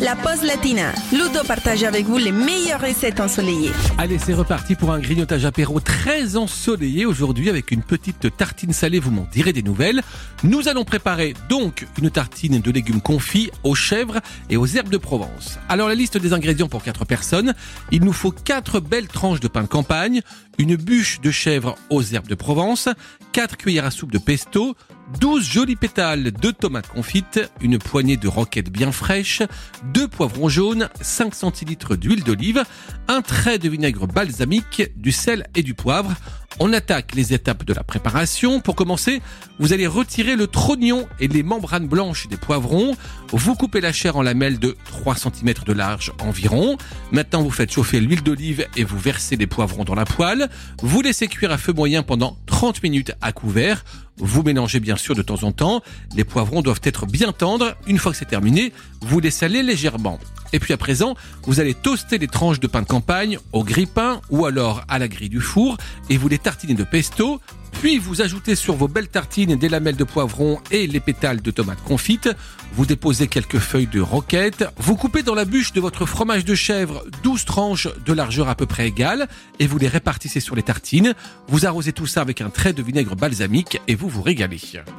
la pause latina. Ludo partage avec vous les meilleures recettes ensoleillées. Allez, c'est reparti pour un grignotage apéro très ensoleillé aujourd'hui avec une petite tartine salée, vous m'en direz des nouvelles. Nous allons préparer donc une tartine de légumes confits aux chèvres et aux herbes de Provence. Alors la liste des ingrédients pour 4 personnes, il nous faut 4 belles tranches de pain de campagne, une bûche de chèvre aux herbes de Provence, 4 cuillères à soupe de pesto, 12 jolis pétales de tomates confites, une poignée de roquettes bien fraîches, 2 poivrons jaunes, 5 centilitres d'huile d'olive, un trait de vinaigre balsamique, du sel et du poivre. On attaque les étapes de la préparation. Pour commencer, vous allez retirer le trognon et les membranes blanches des poivrons. Vous coupez la chair en lamelles de 3 cm de large environ. Maintenant, vous faites chauffer l'huile d'olive et vous versez les poivrons dans la poêle. Vous laissez cuire à feu moyen pendant 30 minutes à couvert. Vous mélangez bien sûr de temps en temps. Les poivrons doivent être bien tendres. Une fois que c'est terminé, vous les salez légèrement. Et puis à présent, vous allez toaster les tranches de pain de campagne au grille-pain ou alors à la grille du four et vous les tartinez de pesto. Puis vous ajoutez sur vos belles tartines des lamelles de poivron et les pétales de tomates confites. Vous déposez quelques feuilles de roquette. Vous coupez dans la bûche de votre fromage de chèvre 12 tranches de largeur à peu près égale et vous les répartissez sur les tartines. Vous arrosez tout ça avec un trait de vinaigre balsamique et vous vous régalez.